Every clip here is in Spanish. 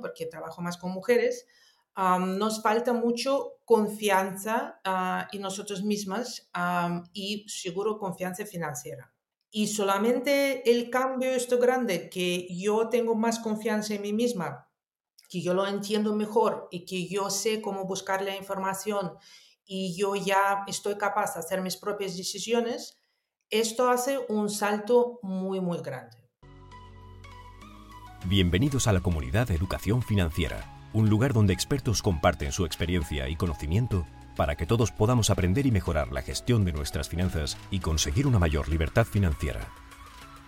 porque trabajo más con mujeres, nos falta mucho confianza uh, en nosotros mismas y seguro confianza financiera. Y solamente el cambio esto grande, que yo tengo más confianza en mí misma, que yo lo entiendo mejor y que yo sé cómo buscar la información y yo ya estoy capaz de hacer mis propias decisiones, esto hace un salto muy, muy grande. Bienvenidos a la comunidad educación financiera un lugar donde expertos comparten su experiencia y conocimiento para que todos podamos aprender y mejorar la gestión de nuestras finanzas y conseguir una mayor libertad financiera.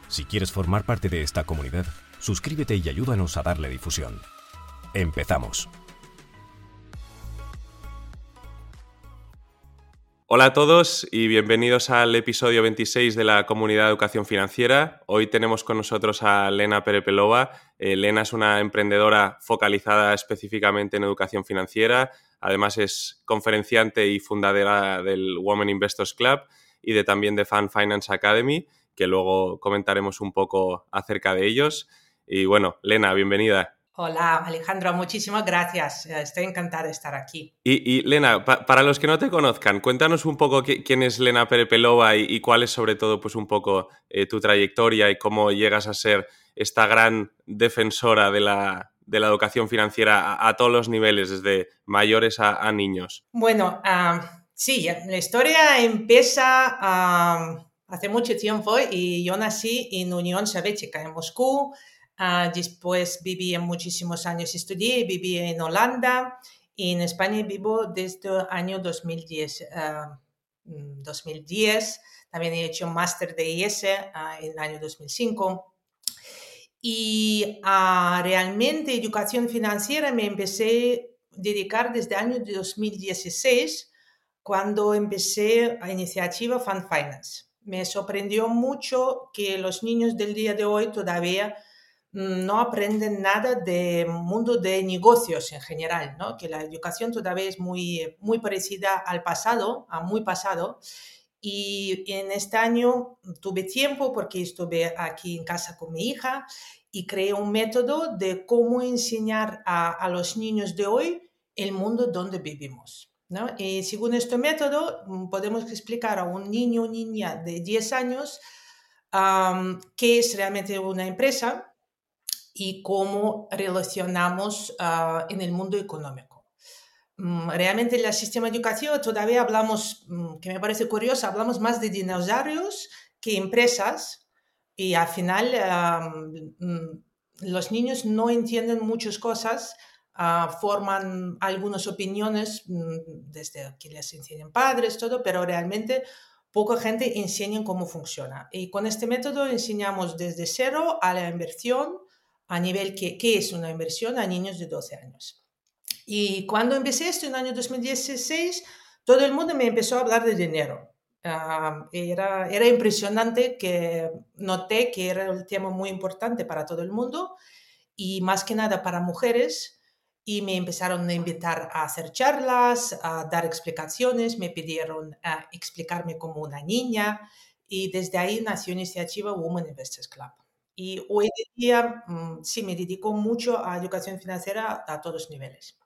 Si quieres formar parte de esta comunidad, suscríbete y ayúdanos a darle difusión. Empezamos. Hola a todos y bienvenidos al episodio 26 de la Comunidad de Educación Financiera. Hoy tenemos con nosotros a Lena Perepelova. Eh, Lena es una emprendedora focalizada específicamente en educación financiera. Además es conferenciante y fundadora del Women Investors Club y de también de Fan Finance Academy, que luego comentaremos un poco acerca de ellos. Y bueno, Lena, bienvenida. Hola Alejandro, muchísimas gracias. Eh, estoy encantada de estar aquí. Y, Lena, para los que no te conozcan, cuéntanos un poco quién es Lena Perepelova y, y, cuál es sobre todo pues un poco eh, tu trayectoria y cómo llegas a ser esta gran defensora de la, educación financiera a, todos los niveles, desde mayores a, niños. Bueno, ah, sí, la historia empieza ah, hace mucho tiempo y yo nací en Unión Soviética, en Moscú. Ah, después viví en muchísimos años, estudié, viví en Holanda y en España vivo desde el año 2010. 2010. Mm, También he hecho un máster de IS en el año 2005. Y uh, realmente educación financiera me empecé a dedicar desde el año 2016, cuando empecé la iniciativa Fund Finance. Me sorprendió mucho que los niños del día de hoy todavía no aprenden nada del mundo de negocios en general, ¿no? que la educación todavía es muy, muy parecida al pasado, a muy pasado. Y en este año tuve tiempo porque estuve aquí en casa con mi hija y creé un método de cómo enseñar a, los niños de hoy el mundo donde vivimos. ¿no? Y según este método, mm, podemos explicar a un niño o niña de 10 años qué es realmente una empresa, y cómo relacionamos ah, en el mundo económico. Mm, realmente en el sistema educativo todavía hablamos, mm, que me parece curioso, hablamos más de dinosaurios que empresas y al final mm, los niños no entienden muchas cosas, ah, forman algunas opiniones desde que les enseñan padres, todo, pero realmente poca gente enseña cómo funciona. Y con este método enseñamos desde cero a la inversión, a nivel que, ¿qué es una inversión a niños de 12 años? Y cuando empecé esto en el año 2016, todo el mundo me empezó a hablar de dinero. Ah, era, era impresionante que noté que era un tema muy importante para todo el mundo y más que nada para mujeres y me empezaron a invitar a hacer charlas, a dar explicaciones, me pidieron a explicarme como una niña y desde ahí nació iniciativa Women Investors Club. Y hoy en día mm, sí me dedico mucho a educación financiera a todos niveles.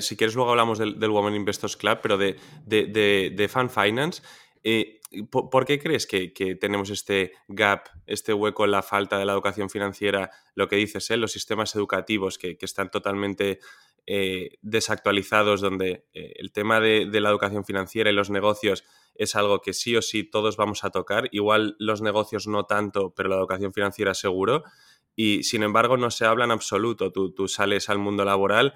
Si quieres, luego hablamos del, del Women Investors Club, pero de, de, de, Fan Finance. Eh, ¿por, qué crees que, tenemos este gap, este hueco en la falta de la educación financiera? Lo que dices, ¿eh? los sistemas educativos que, están totalmente eh, desactualizados, donde eh, el tema de, de, la educación financiera y los negocios es algo que sí o sí todos vamos a tocar. Igual los negocios no tanto, pero la educación financiera seguro. Y sin embargo no se habla en absoluto. Tú, tú sales al mundo laboral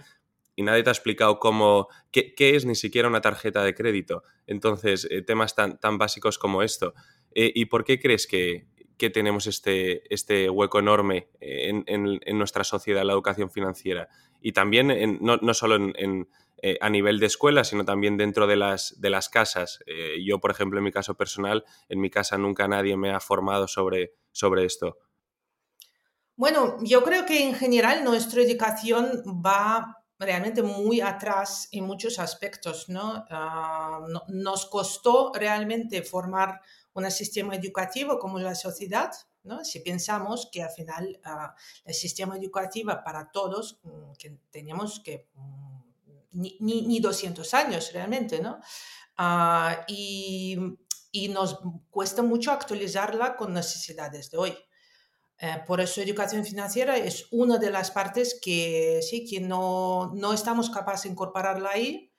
y nadie te ha explicado cómo, qué, qué es ni siquiera una tarjeta de crédito. Entonces, eh, temas tan, tan básicos como esto. Eh, ¿Y por qué crees que, que tenemos este, este hueco enorme en, en, en, nuestra sociedad, la educación financiera? Y también no, no, solo en, eh, a nivel de escuela, sino también dentro de las, de las casas. Eh, yo, por ejemplo, en mi caso personal, en mi casa nunca nadie me ha formado sobre, sobre esto. Bueno, yo creo que en general nuestra educación va realmente muy atrás en muchos aspectos, ¿no? Uh, nos costó realmente formar un sistema educativo como la sociedad, ¿no? Si pensamos que al final ah, el sistema educativo para todos, mm, que tenemos que mm, ni, ni, 200 años realmente, ¿no? Ah, y, y, nos cuesta mucho actualizarla con necesidades de hoy. Eh, por eso educación financiera es una de las partes que sí, que no, no estamos capaces de incorporarla ahí,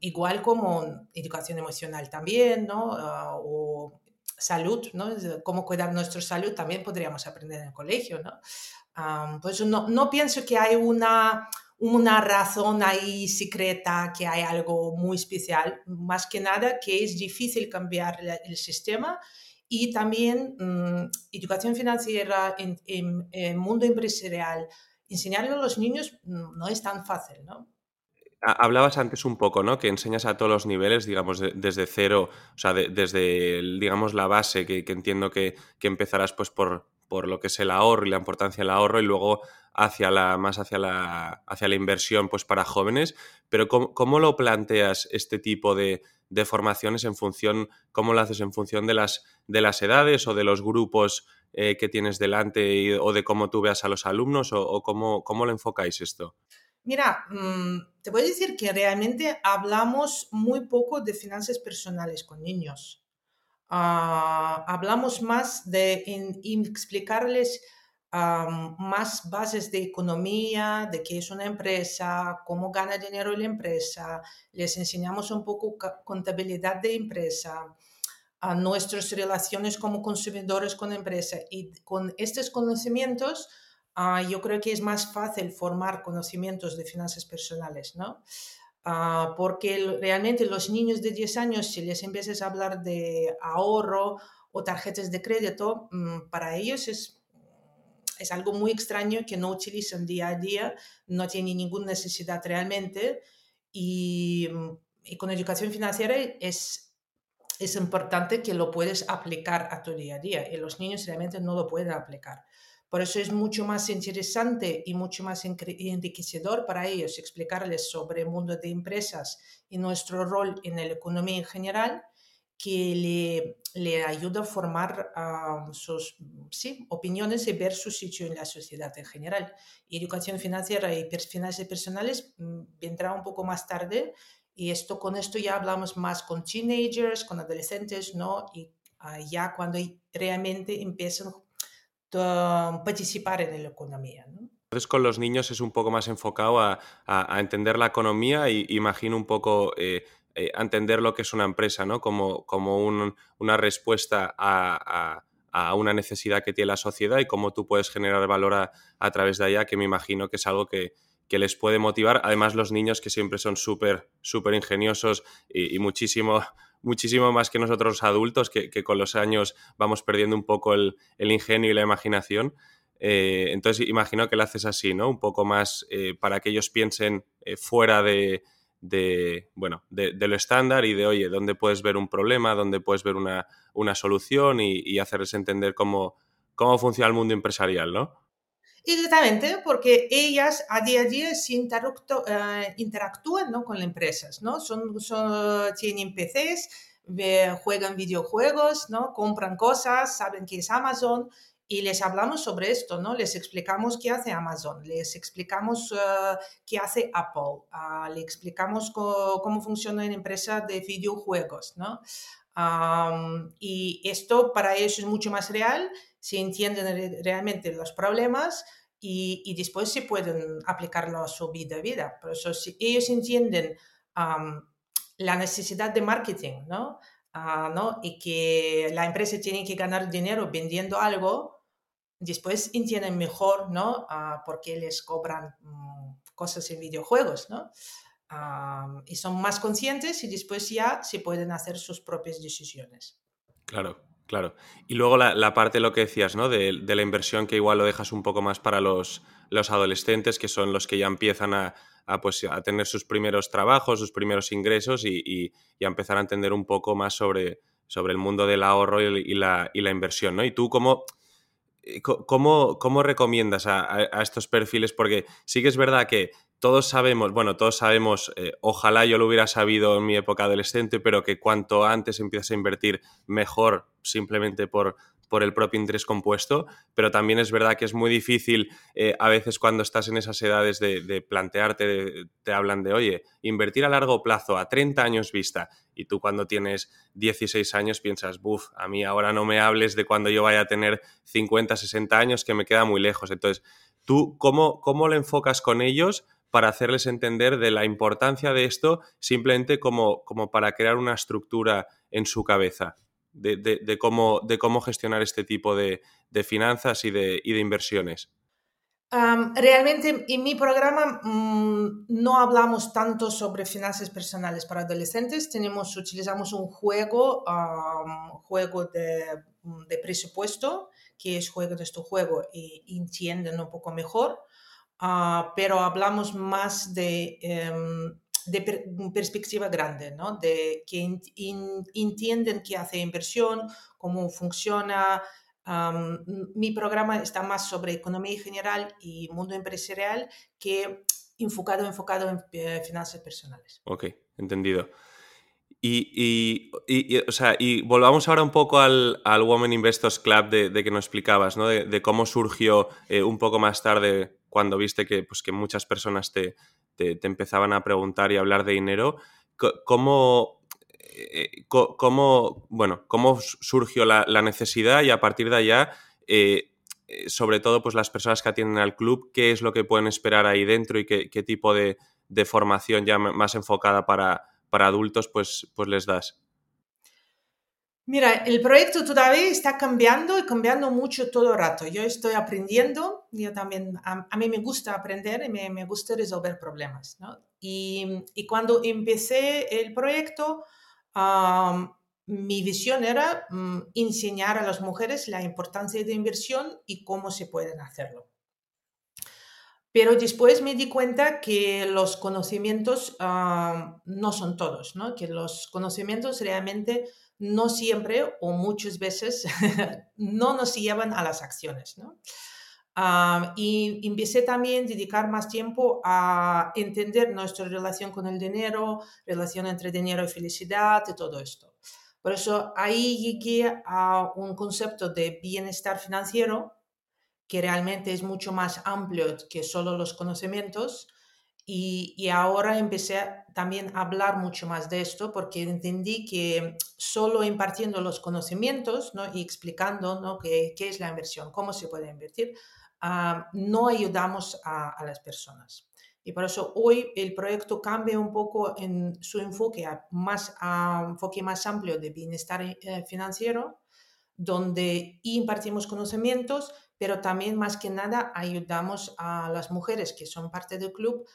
igual como educación emocional también, ¿no? Ah, o salud, ¿no? Cómo cuidar nuestra salud también podríamos aprender en el colegio, ¿no? por eso no, no pienso que hay una, una razón ahí secreta, que hay algo muy especial, más que nada que es difícil cambiar el sistema y también mm, educación financiera en, mundo empresarial. Enseñarle a los niños mm, no es tan fácil, ¿no? Hablabas antes un poco, ¿no? Que enseñas a todos los niveles, digamos, desde cero, o sea, desde, digamos, la base, que, entiendo que, que, empezarás pues por, por lo que es el ahorro y la importancia del ahorro y luego hacia la, más hacia la, hacia la inversión pues para jóvenes, pero ¿cómo, lo planteas este tipo de, formaciones en función, cómo lo haces en función de las, de las edades o de los grupos eh, que tienes delante o de cómo tú veas a los alumnos o, cómo, cómo, lo enfocáis esto? Mira, mm, te voy a decir que realmente hablamos muy poco de finanzas personales con niños. Ah, hablamos más de explicarles más bases de economía, de qué es una empresa, cómo gana dinero la empresa, les enseñamos un poco contabilidad de empresa, a nuestras relaciones como consumidores con empresa y con estos conocimientos ah, yo creo que es más fácil formar conocimientos de finanzas personales, ¿no? Ah, porque realmente los niños de 10 años, si les empiezas a hablar de ahorro o tarjetas de crédito, mm, para ellos es es algo muy extraño que no utilizan día a día, no tienen ninguna necesidad realmente y, con educación financiera es, es importante que lo puedes aplicar a tu día a día y los niños realmente no lo pueden aplicar. Por eso es mucho más interesante y mucho más enriquecedor para ellos explicarles sobre el mundo de empresas y nuestro rol en la economía en general que le, le ayuda a formar sus sí, opiniones y ver su sitio en la sociedad en general. Y educación financiera y finanzas personales mm, vendrá un poco más tarde y esto con esto ya hablamos más con teenagers, con adolescentes, ¿no? Y ah, ya cuando realmente empiezan participar en la economía, ¿no? Entonces con los niños es un poco más enfocado a, a, entender la economía y imagino un poco eh, eh, entender lo que es una empresa, ¿no? Como, como una respuesta a, una necesidad que tiene la sociedad y cómo tú puedes generar valor a, través de allá, que me imagino que es algo que, les puede motivar. Además, los niños que siempre son súper, súper ingeniosos y, muchísimo, muchísimo más que nosotros adultos, que, con los años vamos perdiendo un poco el, ingenio y la imaginación. Eh, entonces, imagino que lo haces así, ¿no? Un poco más eh, para que ellos piensen fuera de, bueno, de, lo estándar y de, oye, dónde puedes ver un problema, dónde puedes ver una, solución y, hacerles entender cómo, cómo funciona el mundo empresarial, ¿no? Exactamente, porque ellas a día a día se eh, interactúan ¿no? con las empresas, ¿no? Son, son, tienen PCs, juegan videojuegos, ¿no? compran cosas, saben que es Amazon y les hablamos sobre esto, ¿no? Les explicamos qué hace Amazon, les explicamos uh, qué hace Apple, uh, explicamos cómo funciona una empresa de videojuegos, ¿no? Um, y esto para ellos es mucho más real, se entienden realmente los problemas y, y, después se pueden aplicarlo a su vida a vida. Por eso si ellos entienden um, la necesidad de marketing, ¿no? Uh, ¿no? Y que la empresa tiene que ganar dinero vendiendo algo, después entienden mejor, ¿no? Uh, por qué les cobran mm, cosas en videojuegos, ¿no? y son más conscientes y después ya se pueden hacer sus propias decisiones. Claro, claro. Y luego la, parte, lo que decías, ¿no? De, la inversión que igual lo dejas un poco más para los, los adolescentes, que son los que ya empiezan a, pues, a tener sus primeros trabajos, sus primeros ingresos y, y, a empezar a entender un poco más sobre, sobre el mundo del ahorro y, la, y la inversión, ¿no? Y tú, ¿cómo, eh, ¿Cómo, cómo recomiendas a, estos perfiles? Porque sí que es verdad que todos sabemos, bueno, todos sabemos, eh, ojalá yo lo hubiera sabido en mi época adolescente, pero que cuanto antes empiezas a invertir, mejor, simplemente por, por el propio interés compuesto, pero también es verdad que es muy difícil eh, a veces cuando estás en esas edades de, plantearte, te hablan de, oye, invertir a largo plazo, a 30 años vista, y tú cuando tienes 16 años piensas, buf, a mí ahora no me hables de cuando yo vaya a tener 50, 60 años, que me queda muy lejos. Entonces, ¿tú cómo, cómo lo enfocas con ellos? Para hacerles entender de la importancia de esto simplemente como, como para crear una estructura en su cabeza de, cómo, de cómo gestionar este tipo de, finanzas y de, inversiones? realmente en mi programa mm, no hablamos tanto sobre finanzas personales para adolescentes. Tenemos, utilizamos un juego, juego de, presupuesto, que es juego de este juego y entienden un poco mejor. Ah, pero hablamos más de em, de perspectiva grande, ¿no? de que entienden qué hace inversión, cómo funciona. mi programa está más sobre economía general y mundo empresarial que enfocado, enfocado en eh, finanzas personales. Ok, entendido. Y, y, o sea, y volvamos ahora un poco al, al Women Investors Club de, de que nos explicabas, ¿no? de, cómo surgió eh, un poco más tarde cuando viste que, pues, que muchas personas te, te, empezaban a preguntar y hablar de dinero, ¿cómo, eh, cómo, bueno, cómo surgió la, necesidad y a partir de allá, eh, eh, sobre todo pues las personas que atienden al club, qué es lo que pueden esperar ahí dentro y qué, tipo de, formación ya más enfocada para, para adultos pues, pues les das? Mira, el proyecto todavía está cambiando y cambiando mucho todo el rato. Yo estoy aprendiendo, yo también, a, mí me gusta aprender y me, me gusta resolver problemas. ¿no? Y, y, cuando empecé el proyecto, mi visión era mm, enseñar a las mujeres la importancia de inversión y cómo se pueden hacerlo. Pero después me di cuenta que los conocimientos no son todos, ¿no? que los conocimientos realmente no siempre o muchas veces no nos llevan a las acciones. ¿no? y empecé también a dedicar más tiempo a entender nuestra relación con el dinero, relación entre dinero y felicidad y todo esto. Por eso ahí llegué a un concepto de bienestar financiero que realmente es mucho más amplio que solo los conocimientos y, ahora empecé también a hablar mucho más de esto porque entendí que solo impartiendo los conocimientos ¿no? y explicando ¿no? qué, qué, es la inversión, cómo se puede invertir, ah, no ayudamos a, las personas. Y por eso hoy el proyecto cambia un poco en su enfoque a, más, a enfoque más amplio de bienestar eh, financiero, donde impartimos conocimientos, pero también más que nada ayudamos a las mujeres que son parte del club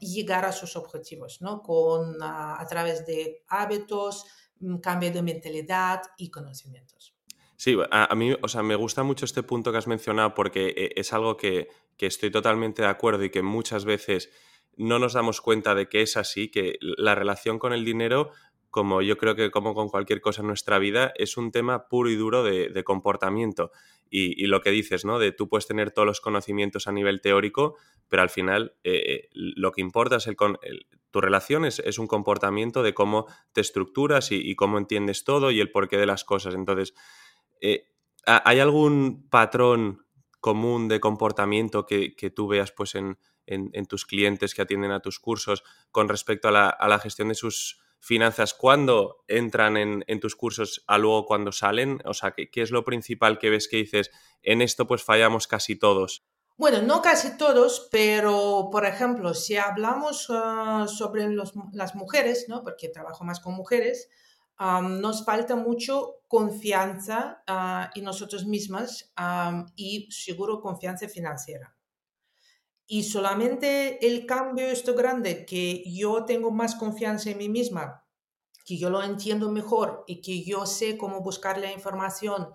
llegar a sus objetivos, ¿no? Con, ah, a través de hábitos, mm, cambio de mentalidad y conocimientos. Sí, a, mí, o sea, me gusta mucho este punto que has mencionado porque eh, es algo que, que estoy totalmente de acuerdo y que muchas veces no nos damos cuenta de que es así, que la relación con el dinero como yo creo que como con cualquier cosa en nuestra vida, es un tema puro y duro de, comportamiento. Y, lo que dices, ¿no? De tú puedes tener todos los conocimientos a nivel teórico, pero al final eh, lo que importa es el, tu relación es, un comportamiento de cómo te estructuras y, cómo entiendes todo y el porqué de las cosas. Entonces, eh, ¿hay algún patrón común de comportamiento que, tú veas pues, en, tus clientes que atienden a tus cursos con respecto a la gestión de sus finanzas cuando entran en, tus cursos a luego cuando salen? O sea, ¿qué, ¿qué, es lo principal que ves que dices, en esto pues fallamos casi todos? Bueno, no casi todos, pero por ejemplo, si hablamos ah, sobre las mujeres, ¿no? porque trabajo más con mujeres, nos falta mucho confianza en nosotros mismas y seguro confianza financiera. Y solamente el cambio esto grande, que yo tengo más confianza en mí misma, que yo lo entiendo mejor y que yo sé cómo buscar la información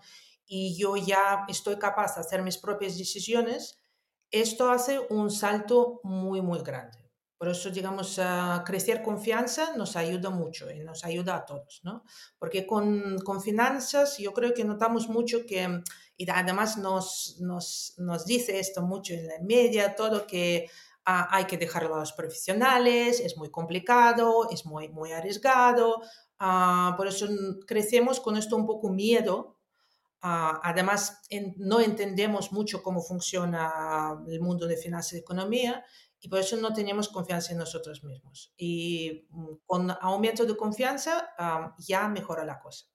y yo ya estoy capaz de hacer mis propias decisiones, esto hace un salto muy, muy grande. Por eso, digamos, uh, crecer confianza nos ayuda mucho y nos ayuda a todos, ¿no? Porque con, con finanzas yo creo que notamos mucho que y además nos, nos, nos dice esto mucho en la media, todo que ah, hay que dejarlo a los profesionales, es muy complicado, es muy, muy arriesgado. Ah, por eso crecemos con esto un poco miedo Ah, además, no entendemos mucho cómo funciona el mundo de finanzas y economía y por eso no tenemos confianza en nosotros mismos. Y mm, con aumento de confianza ya mejora la cosa.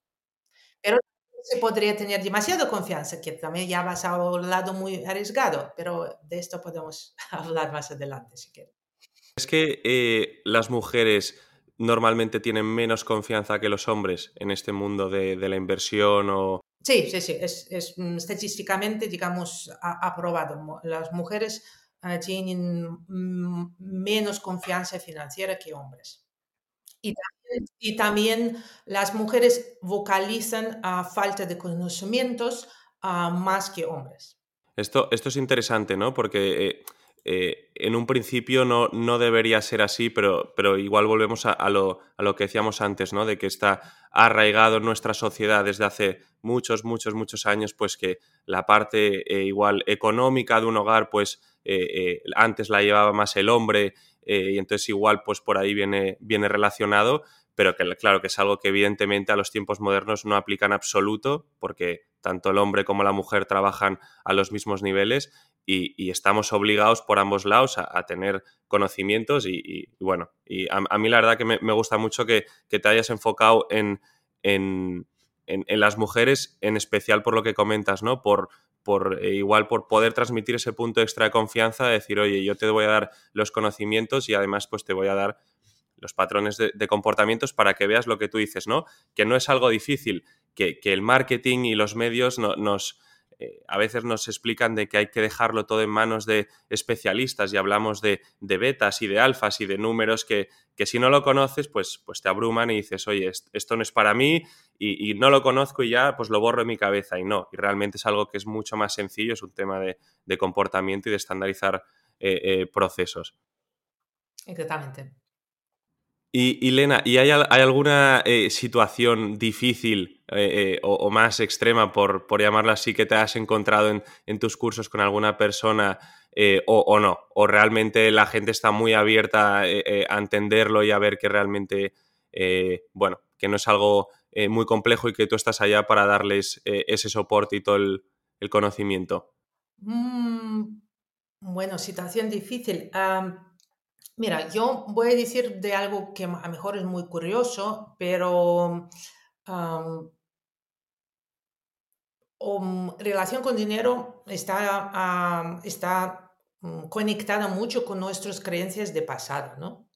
Pero se podría tener demasiada confianza, que también ya vas a un lado muy arriesgado, pero de esto podemos hablar más adelante si quieres. Es que eh, las mujeres normalmente tienen menos confianza que los hombres en este mundo de, la inversión o... Sí, sí, sí, es, mm, estadísticamente, digamos, aprobado. Las mujeres tienen menos confianza financiera que hombres. Y también, las mujeres vocalizan a falta de conocimientos más que hombres. Esto, esto es interesante, ¿no? Porque eh, eh, en un principio no, no, debería ser así, pero, pero igual volvemos a, lo, a, lo, que decíamos antes, ¿no? De que está arraigado en nuestra sociedad desde hace muchos, muchos, muchos años, pues que la parte eh, igual económica de un hogar, pues antes la llevaba más el hombre y entonces igual pues por ahí viene, viene relacionado pero que claro que es algo que evidentemente a los tiempos modernos no aplica en absoluto, porque tanto el hombre como la mujer trabajan a los mismos niveles y, estamos obligados por ambos lados a, tener conocimientos y, bueno, y a, mí la verdad que me, gusta mucho que, te hayas enfocado en, en, las mujeres, en especial por lo que comentas, ¿no? Por, por eh, igual por poder transmitir ese punto extra de confianza, de decir, oye, yo te voy a dar los conocimientos y además pues te voy a dar los patrones de, comportamientos para que veas lo que tú dices, ¿no? Que no es algo difícil, que, el marketing y los medios nos, eh, a veces nos explican de que hay que dejarlo todo en manos de especialistas y hablamos de, betas y de alfas y de números que, que, si no lo conoces, pues, pues te abruman y dices, oye, esto no es para mí y, no lo conozco y ya pues lo borro en mi cabeza y no, y realmente es algo que es mucho más sencillo, es un tema de, comportamiento y de estandarizar eh, eh, procesos. Exactamente. Y, Lena, ¿y hay, alguna eh, situación difícil eh, eh, o, más extrema, por, por, llamarla así, que te has encontrado en, tus cursos con alguna persona o, no? ¿O realmente la gente está muy abierta a entenderlo y a ver que realmente, bueno, que no es algo muy complejo y que tú estás allá para darles ese soporte y todo el, conocimiento? Mm, bueno, situación difícil. Mira, yo voy a decir de algo que a lo mejor es muy curioso, pero relación con dinero está, está mm, conectada mucho con nuestras creencias de pasado, ¿no?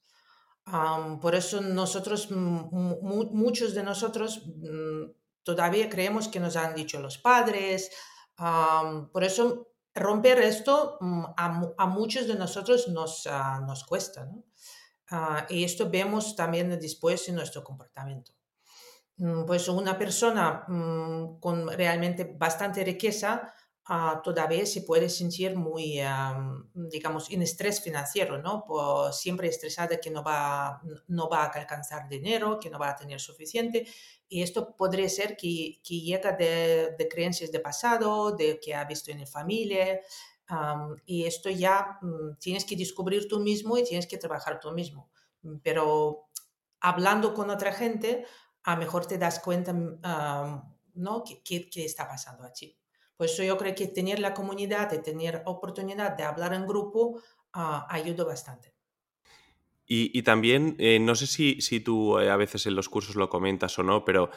Por eso nosotros, muchos de nosotros mm, todavía creemos que nos han dicho los padres, por eso romper esto mm, a, muchos de nosotros nos, ah, nos cuesta. Ah, y esto vemos también después en nuestro comportamiento. Mm, pues una persona con realmente bastante riqueza Ah, todavía se puede sentir muy, digamos, en estrés financiero, ¿no? siempre estresada que no va, no va a alcanzar dinero, que no va a tener suficiente. Y esto podría ser que, que llega de, de, creencias de pasado, de que ha visto en la familia. y esto ya mm, tienes que descubrir tú mismo y tienes que trabajar tú mismo. Pero hablando con otra gente, a lo mejor te das cuenta, ¿no? ¿Qué, qué, está pasando allí? Por eso yo creo que tener la comunidad y tener oportunidad de hablar en grupo ah, ayuda bastante. Y, también, eh, no sé si, tú eh, a veces en los cursos lo comentas o no, pero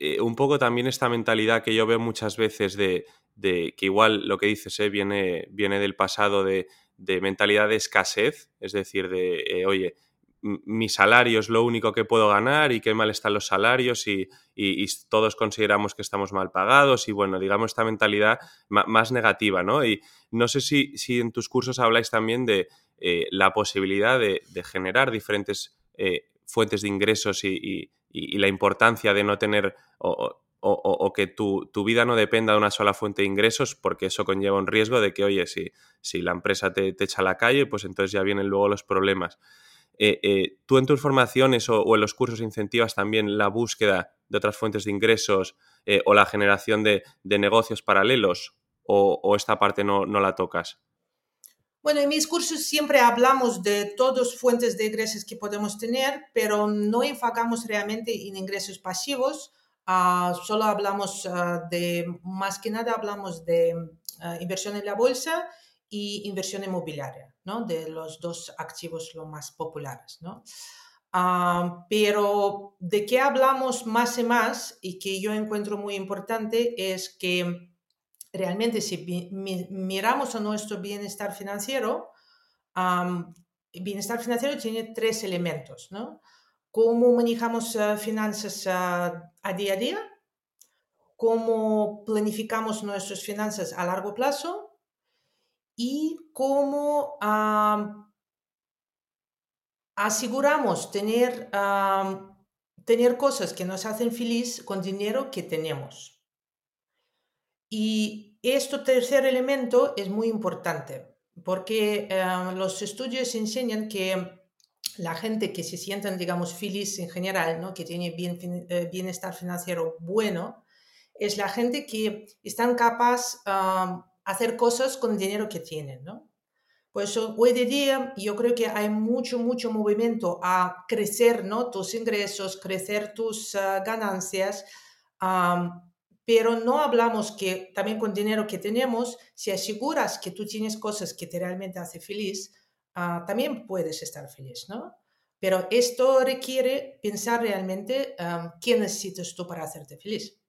eh, un poco también esta mentalidad que yo veo muchas veces de, que igual lo que dices viene, viene del pasado de, mentalidad de escasez, es decir, de, oye, mi salario es lo único que puedo ganar y qué mal están los salarios y, todos consideramos que estamos mal pagados y bueno, digamos esta mentalidad más negativa, ¿no? Y no sé si, si en tus cursos habláis también de eh, la posibilidad de, generar diferentes eh, fuentes de ingresos y, la importancia de no tener o, que tu, vida no dependa de una sola fuente de ingresos porque eso conlleva un riesgo de que, oye, si, si la empresa te, te echa a la calle, pues entonces ya vienen luego los problemas. Eh, eh, ¿Tú en tus formaciones o, en los cursos incentivas también la búsqueda de otras fuentes de ingresos eh, o la generación de, negocios paralelos o, esta parte no, la tocas? Bueno, en mis cursos siempre hablamos de todas fuentes de ingresos que podemos tener, pero no enfocamos realmente en ingresos pasivos, ah, solo hablamos ah, de, más que nada hablamos de inversión en la bolsa y inversión inmobiliaria, De los dos activos los más populares, ¿no? pero de qué hablamos más y más y que yo encuentro muy importante es que realmente si miramos a nuestro bienestar financiero, bienestar financiero tiene tres elementos, ¿no? Cómo manejamos uh, finanzas uh, a día a día, cómo planificamos nuestras finanzas a largo plazo y cómo aseguramos tener, tener cosas que nos hacen feliz con dinero que tenemos. Y este tercer elemento es muy importante porque los estudios enseñan que la gente que se sienten, digamos, feliz en general, ¿no? que tiene bien, eh, bienestar financiero bueno, es la gente que están capaz hacer cosas con el dinero que tienen. ¿no? Por eso, hoy de día, yo creo que hay mucho, mucho movimiento a crecer ¿no? tus ingresos, crecer tus ah, ganancias, pero no hablamos que también con dinero que tenemos, si aseguras que tú tienes cosas que te realmente hacen feliz, ah, también puedes estar feliz, ¿no? Pero esto requiere pensar realmente qué necesitas tú para hacerte feliz.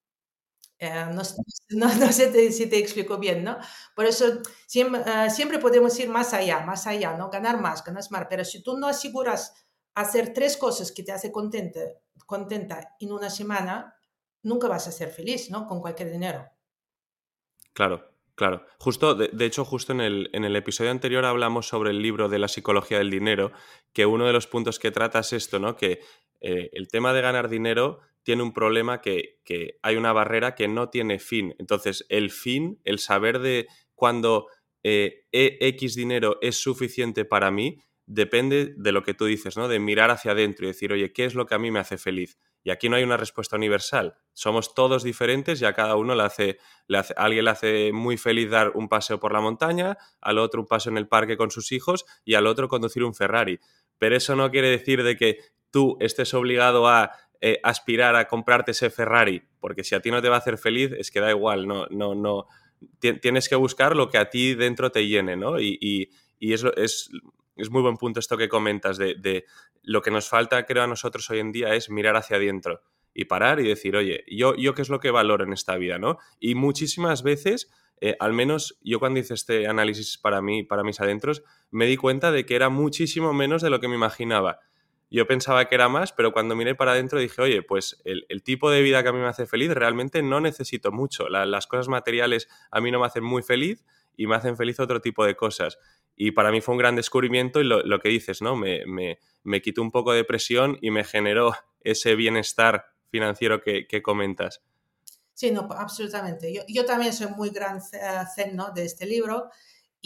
Eh, no, no, sé si te explico bien, ¿no? Por eso siempre, ah, siempre, podemos ir más allá, más allá, ¿no? Ganar más, ganar más. Pero si tú no aseguras hacer tres cosas que te hacen contenta, contenta en una semana, nunca vas a ser feliz, ¿no? Con cualquier dinero. Claro, claro. Justo, de, hecho, justo en el, en el, episodio anterior hablamos sobre el libro de la psicología del dinero, que uno de los puntos que trata es esto, ¿no? Que eh, el tema de ganar dinero tiene un problema que, hay una barrera que no tiene fin. Entonces, el fin, el saber de cuándo eh, e, X dinero es suficiente para mí, depende de lo que tú dices, ¿no? De mirar hacia adentro y decir, oye, ¿qué es lo que a mí me hace feliz? Y aquí no hay una respuesta universal. Somos todos diferentes y a cada uno le hace, le hace, alguien le hace muy feliz dar un paseo por la montaña, al otro un paseo en el parque con sus hijos y al otro conducir un Ferrari. Pero eso no quiere decir de que tú estés obligado a eh, aspirar a comprarte ese Ferrari, porque si a ti no te va a hacer feliz, es que da igual, no, no, no. Tienes que buscar lo que a ti dentro te llene, ¿no? Y, y, y es, es, es, muy buen punto esto que comentas de, de, lo que nos falta, creo, a nosotros hoy en día es mirar hacia adentro y parar y decir, oye, yo, yo qué es lo que valoro en esta vida, ¿no? Y muchísimas veces, eh, al menos yo cuando hice este análisis para mí, para mis adentros, me di cuenta de que era muchísimo menos de lo que me imaginaba yo pensaba que era más, pero cuando miré para adentro dije, oye, pues el, tipo de vida que a mí me hace feliz realmente no necesito mucho. las cosas materiales a mí no me hacen muy feliz y me hacen feliz otro tipo de cosas. Y para mí fue un gran descubrimiento y lo, que dices, ¿no? Me, me, quitó un poco de presión y me generó ese bienestar financiero que, comentas. Sí, no, absolutamente. Yo, yo, también soy muy gran fan ¿no? de este libro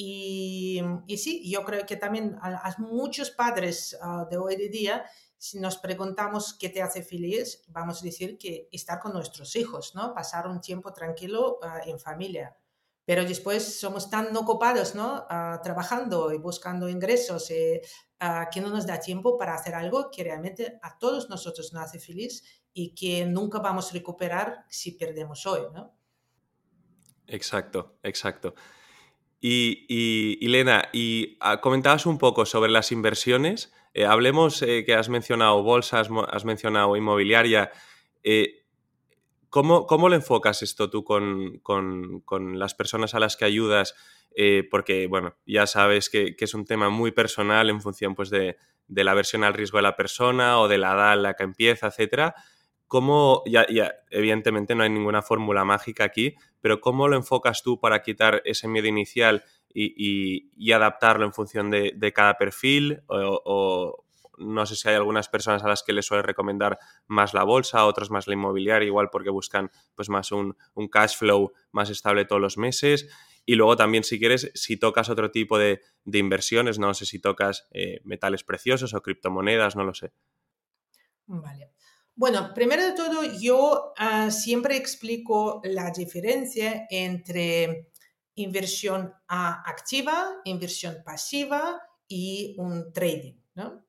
y, y, sí, yo creo que también a, muchos padres ah, de hoy en día, si nos preguntamos qué te hace feliz, vamos a decir que estar con nuestros hijos, ¿no? Pasar un tiempo tranquilo ah, en familia. Pero después somos tan ocupados, ¿no? Ah, trabajando y buscando ingresos eh, que no nos da tiempo para hacer algo que realmente a todos nosotros nos hace feliz y que nunca vamos a recuperar si perdemos hoy, ¿no? Exacto, exacto. Y, y, Lena, y ah, comentabas un poco sobre las inversiones. Eh, hablemos eh, que has mencionado bolsas, has mencionado inmobiliaria. Eh, ¿cómo, ¿cómo, lo enfocas esto tú con, con, con, las personas a las que ayudas? porque, bueno, ya sabes que, que, es un tema muy personal en función pues, de, de, la versión al riesgo de la persona o de la edad en la que empieza, etcétera. ¿Cómo, ya, ya, evidentemente no hay ninguna fórmula mágica aquí, pero cómo lo enfocas tú para quitar ese miedo inicial y, adaptarlo en función de, cada perfil? O, no sé si hay algunas personas a las que les suele recomendar más la bolsa, otras más la inmobiliaria, igual porque buscan pues más un, cash flow más estable todos los meses. Y luego también, si quieres, si tocas otro tipo de, de inversiones, no sé si tocas eh, metales preciosos o criptomonedas, no lo sé. Vale. Bueno, primero de todo, yo ah, siempre explico la diferencia entre inversión activa, inversión pasiva y un trading. ¿no?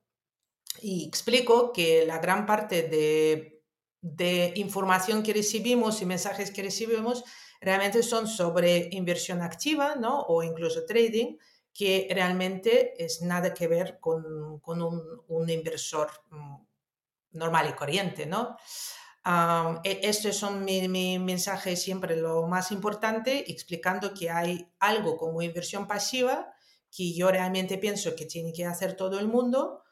Y explico que la gran parte de de información que recibimos y mensajes que recibimos realmente son sobre inversión activa, ¿no? O incluso trading, que realmente es nada que ver con, un, inversor mm, normal y corriente, ¿no? E, estos son mi, mi mensaje siempre lo más importante, explicando que hay algo como inversión pasiva que yo realmente pienso que tiene que hacer todo el mundo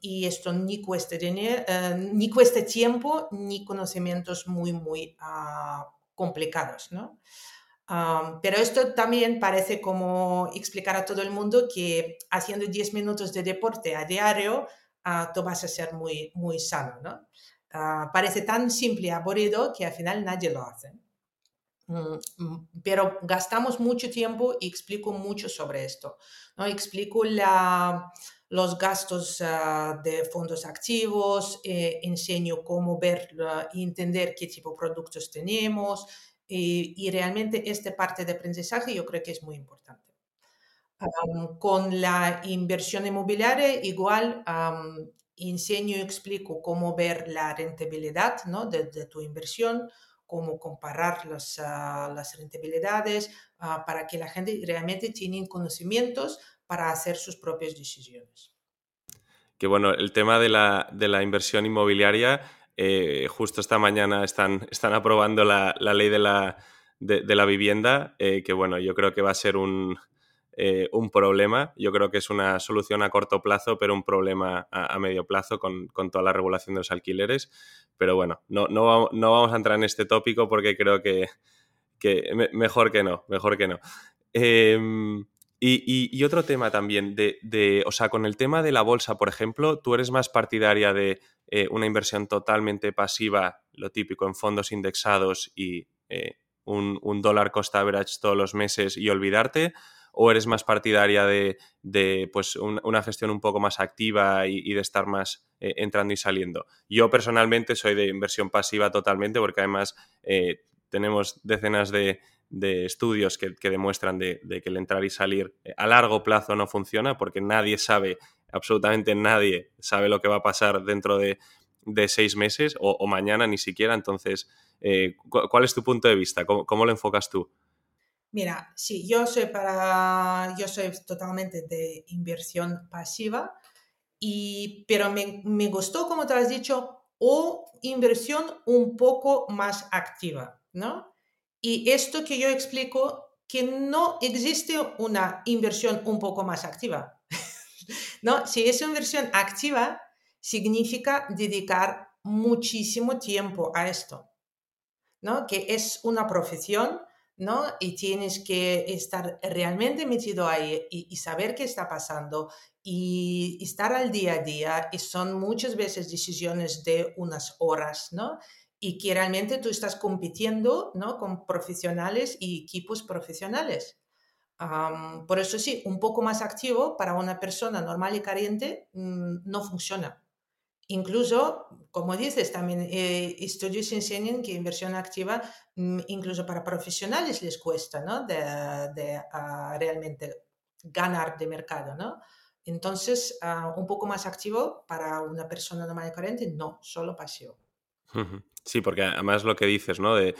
y esto ni cuesta, dinero, eh, ni cuesta tiempo ni conocimientos muy, muy ah, complicados, ¿no? pero esto también parece como explicar a todo el mundo que haciendo 10 minutos de deporte a diario, uh, tú vas a ser muy, muy sano, ¿no? Ah, parece tan simple y aburrido que al final nadie lo hace. Mm, mm, pero gastamos mucho tiempo y explico mucho sobre esto. ¿no? Explico la, los gastos ah, de fondos activos, eh, enseño cómo ver y entender qué tipo de productos tenemos y, realmente esta parte de aprendizaje yo creo que es muy importante. Con la inversión inmobiliaria igual enseño y explico cómo ver la rentabilidad ¿no? de, tu inversión, cómo comparar las, ah, las rentabilidades ah, para que la gente realmente tiene conocimientos para hacer sus propias decisiones. Que bueno, el tema de la, de la inversión inmobiliaria, eh, justo esta mañana están, aprobando la, la ley de la, de, la vivienda, eh, que bueno, yo creo que va a ser un, eh, un problema. Yo creo que es una solución a corto plazo, pero un problema a, medio plazo con, toda la regulación de los alquileres. Pero bueno, no, no, no vamos a entrar en este tópico porque creo que, mejor que no, mejor que no. Em, y, otro tema también, de, o sea, con el tema de la bolsa, por ejemplo, tú eres más partidaria de eh, una inversión totalmente pasiva, lo típico en fondos indexados y eh, un, un, dólar cost average todos los meses y olvidarte, o eres más partidaria de, pues, una gestión un poco más activa y, de estar más eh, entrando y saliendo? Yo personalmente soy de inversión pasiva totalmente porque además eh, tenemos decenas de, estudios que, demuestran de, que el entrar y salir eh, a largo plazo no funciona porque nadie sabe, absolutamente nadie sabe lo que va a pasar dentro de, seis meses o, mañana ni siquiera. Entonces, ¿cuál es tu punto de vista? ¿Cómo, lo enfocas tú? Mira, sí, yo soy para, yo soy totalmente de inversión pasiva, y, pero me, me gustó, como te has dicho, o inversión un poco más activa, ¿no? Y esto que yo explico, que no existe una inversión un poco más activa, ¿no? Si es inversión activa, significa dedicar muchísimo tiempo a esto, ¿no? Que es una profesión ¿no? Y tienes que estar realmente metido ahí y, saber qué está pasando y, estar al día a día. Y son muchas veces decisiones de unas horas, ¿no? Y que realmente tú estás compitiendo, ¿no? Con profesionales y equipos profesionales. por eso sí, un poco más activo para una persona normal y carente mm, no funciona. Incluso, como dices, también eh, estudios enseñan que inversión activa, mm, incluso para profesionales les cuesta, ¿no? De, ah, realmente ganar de mercado, ¿no? Entonces, ah, un poco más activo para una persona normal y corriente, no, solo pasivo. Sí, porque además lo que dices, ¿no? De,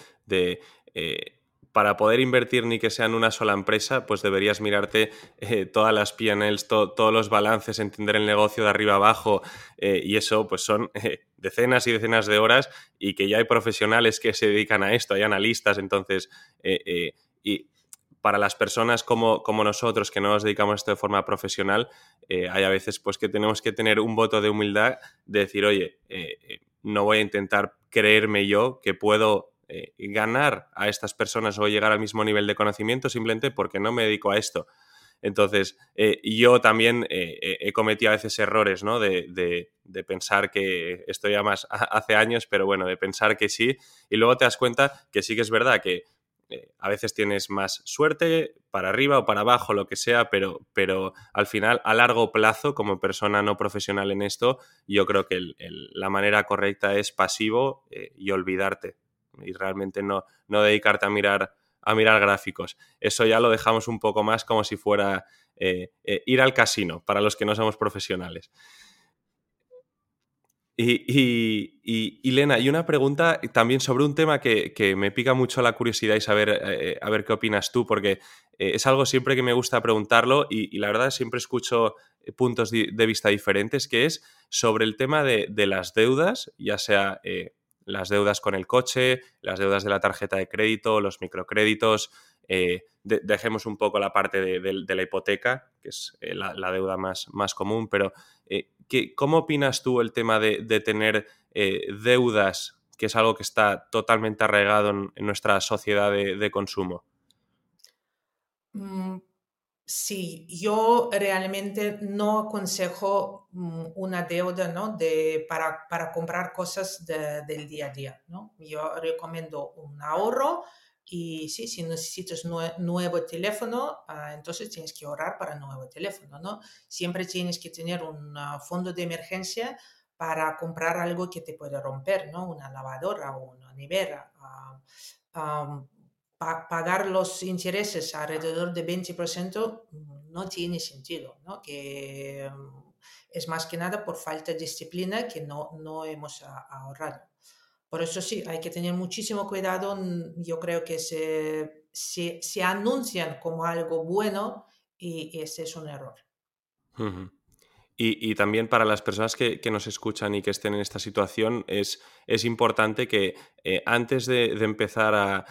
eh, para poder invertir ni que sea en una sola empresa, pues deberías mirarte eh, todas las PNLs, todos los balances, entender el negocio de arriba abajo eh, y eso pues son eh, decenas y decenas de horas y que ya hay profesionales que se dedican a esto, hay analistas, entonces, y para las personas como, como, nosotros que no nos dedicamos a esto de forma profesional, hay a veces pues que tenemos que tener un voto de humildad de decir, oye, no voy a intentar creerme yo que puedo eh, ganar a estas personas o llegar al mismo nivel de conocimiento simplemente porque no me dedico a esto. Entonces, eh, yo también eh, he cometido a veces errores, ¿no? De, pensar que esto ya más hace años, pero bueno, de pensar que sí. Y luego te das cuenta que sí que es verdad que a veces tienes más suerte para arriba o para abajo, lo que sea, pero, pero al final, a largo plazo, como persona no profesional en esto, yo creo que la manera correcta es pasivo y olvidarte y realmente no, no dedicarte a mirar, a mirar gráficos. Eso ya lo dejamos un poco más como si fuera eh, eh, ir al casino para los que no somos profesionales. Y, y, Lena, y una pregunta también sobre un tema que, me pica mucho la curiosidad y saber eh, a ver qué opinas tú, porque es algo siempre que me gusta preguntarlo y, la verdad siempre escucho puntos de vista diferentes, que es sobre el tema de, las deudas, ya sea las deudas con el coche, las deudas de la tarjeta de crédito, los microcréditos. dejemos un poco la parte de, la hipoteca, que es la, deuda más, más común, pero ¿Cómo opinas tú el tema de, tener eh, deudas, que es algo que está totalmente arraigado en, nuestra sociedad de, consumo? Sí, yo realmente no aconsejo mm, una deuda ¿no? de, para, comprar cosas del día a día. ¿no? Yo recomiendo un ahorro y sí, si necesitas nuevo teléfono, ah, entonces tienes que ahorrar para nuevo teléfono, ¿no? Siempre tienes que tener un ah, fondo de emergencia para comprar algo que te puede romper, ¿no? Una lavadora o una nevera. Ah, pagar los intereses alrededor de 20% mm, no tiene sentido, ¿no? Que mm, es más que nada por falta de disciplina que no, no hemos ahorrado. Por eso sí, hay que tener muchísimo cuidado. Yo creo que se, se, anuncian como algo bueno y ese es un error. Y, también para las personas que, nos escuchan y que estén en esta situación, es, es importante que eh, antes de, empezar a,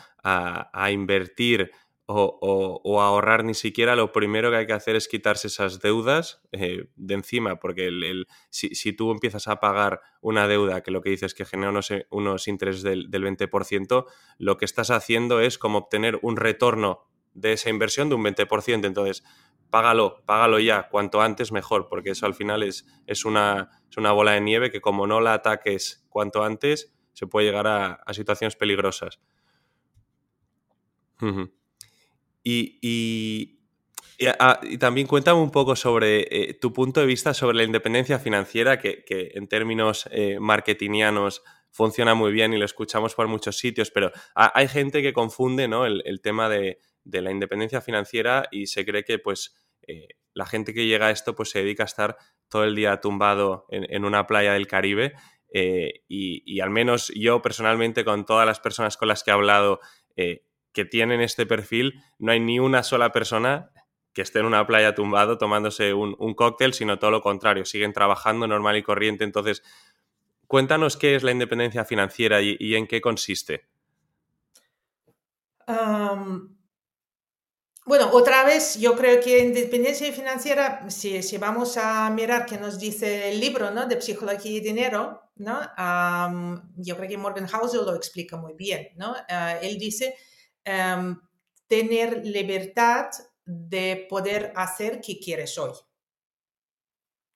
a, invertir o, ahorrar ni siquiera, lo primero que hay que hacer es quitarse esas deudas eh, de encima, porque el, si, tú empiezas a pagar una deuda que lo que dices es que genera unos, unos intereses del, 20%, lo que estás haciendo es como obtener un retorno de esa inversión de un 20%. Entonces, págalo, págalo ya, cuanto antes mejor, porque eso al final es, es, una, una bola de nieve que como no la ataques cuanto antes, se puede llegar a, situaciones peligrosas. Y, ah, y, también cuéntame un poco sobre eh, tu punto de vista sobre la independencia financiera, que, en términos eh, marketingianos funciona muy bien y lo escuchamos por muchos sitios, pero hay gente que confunde ¿no? el, tema de, la independencia financiera y se cree que pues, eh, la gente que llega a esto pues, se dedica a estar todo el día tumbado en, una playa del Caribe. y, y, al menos yo personalmente, con todas las personas con las que he hablado, que tienen este perfil, no hay ni una sola persona que esté en una playa tumbado tomándose un, cóctel, sino todo lo contrario, siguen trabajando normal y corriente. Entonces, cuéntanos qué es la independencia financiera y, en qué consiste. Bueno, otra vez, yo creo que independencia financiera, si, si, vamos a mirar qué nos dice el libro ¿no? de Psicología y Dinero, ¿no? yo creo que Morgan Housel lo explica muy bien. ¿no? Ah, él dice Em, tener libertad de poder hacer que quieres hoy.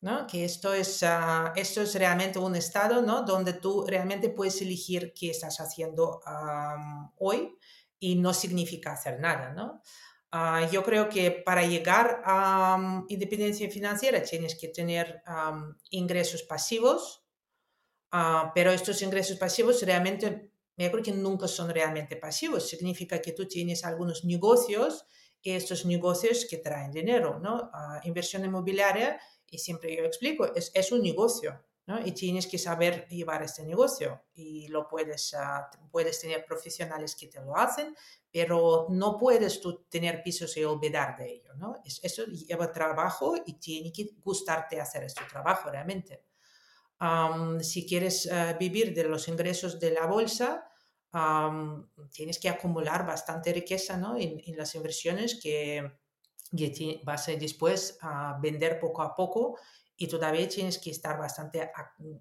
¿no? Que esto es, ah, esto es realmente un estado ¿no? donde tú realmente puedes elegir qué estás haciendo hoy y no significa hacer nada. ¿no? Ah, yo creo que para llegar a independencia financiera tienes que tener ingresos pasivos, ah, pero estos ingresos pasivos realmente yo creo que nunca son realmente pasivos. Significa que tú tienes algunos negocios y estos negocios que traen dinero, ¿no? Ah, inversión inmobiliaria, y siempre yo explico, es, es un negocio, Y tienes que saber llevar este negocio y lo puedes, uh, puedes tener profesionales que te lo hacen, pero no puedes tú tener pisos y olvidar de ello, ¿no? Es, eso lleva trabajo y tiene que gustarte hacer este trabajo realmente. si quieres uh, vivir de los ingresos de la bolsa, tienes que acumular bastante riqueza ¿no? en, las inversiones que, vas a después a vender poco a poco y todavía tienes que estar bastante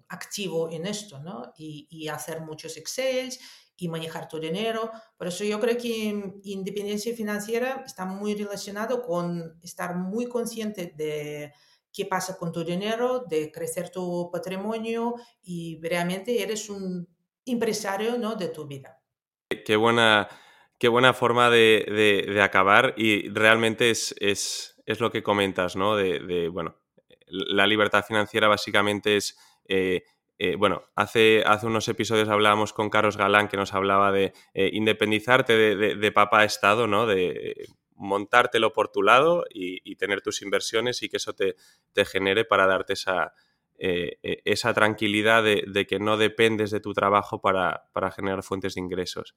activo en esto ¿no? y, hacer muchos Excels y manejar tu dinero. Por eso yo creo que independencia financiera está muy relacionado con estar muy consciente de qué pasa con tu dinero, de crecer tu patrimonio y realmente eres un empresario ¿no? de tu vida. Qué buena, qué buena forma de, acabar y realmente es, es, es, lo que comentas, ¿no? De, bueno, la libertad financiera básicamente es... Eh, eh, bueno, hace, hace unos episodios hablábamos con Carlos Galán que nos hablaba de eh, independizarte de, de, papá Estado, ¿no? De montártelo por tu lado y, tener tus inversiones y que eso te, te genere para darte esa, esa tranquilidad de, que no dependes de tu trabajo para, generar fuentes de ingresos.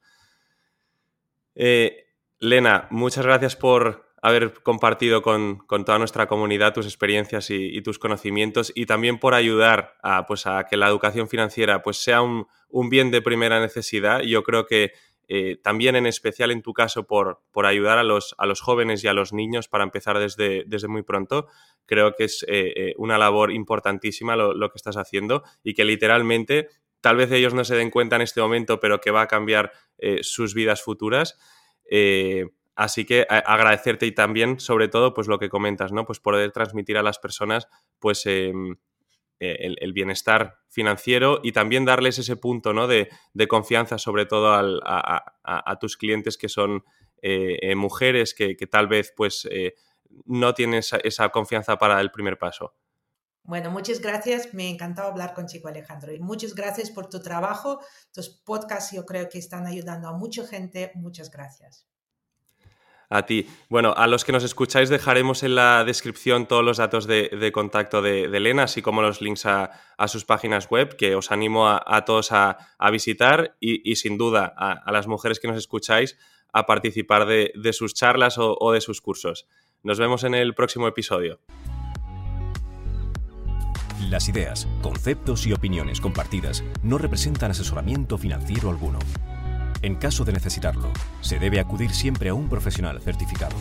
Lena, muchas gracias por haber compartido con, toda nuestra comunidad tus experiencias y, tus conocimientos y también por ayudar a, pues, a que la educación financiera pues, sea un, bien de primera necesidad. Yo creo que eh, también en especial en tu caso por, por ayudar a los, a los, jóvenes y a los niños para empezar desde, desde muy pronto. Creo que es eh, eh, una labor importantísima lo, que estás haciendo y que literalmente tal vez ellos no se den cuenta en este momento, pero que va a cambiar sus vidas futuras. Eh, así que agradecerte y también, sobre todo, pues lo que comentas, ¿no? Pues poder transmitir a las personas, pues, em, e, el, bienestar financiero y también darles ese punto, ¿no? De, confianza, sobre todo a, tus clientes que son eh, eh, mujeres que, tal vez, pues, no tienen esa, confianza para el primer paso. Bueno, muchas gracias. Me ha encantado hablar contigo, Alejandro. Y muchas gracias por tu trabajo. Tus podcasts yo creo que están ayudando a mucha gente. Muchas gracias. A ti. Bueno, a los que nos escucháis dejaremos en la descripción todos los datos de, contacto de, Elena, así como los links a, sus páginas web, que os animo a, todos a, visitar y, sin duda a, las mujeres que nos escucháis a participar de, sus charlas o de sus cursos. Nos vemos en el próximo episodio. Las ideas, conceptos y opiniones compartidas no representan asesoramiento financiero alguno. En caso de necesitarlo, se debe acudir siempre a un profesional certificado.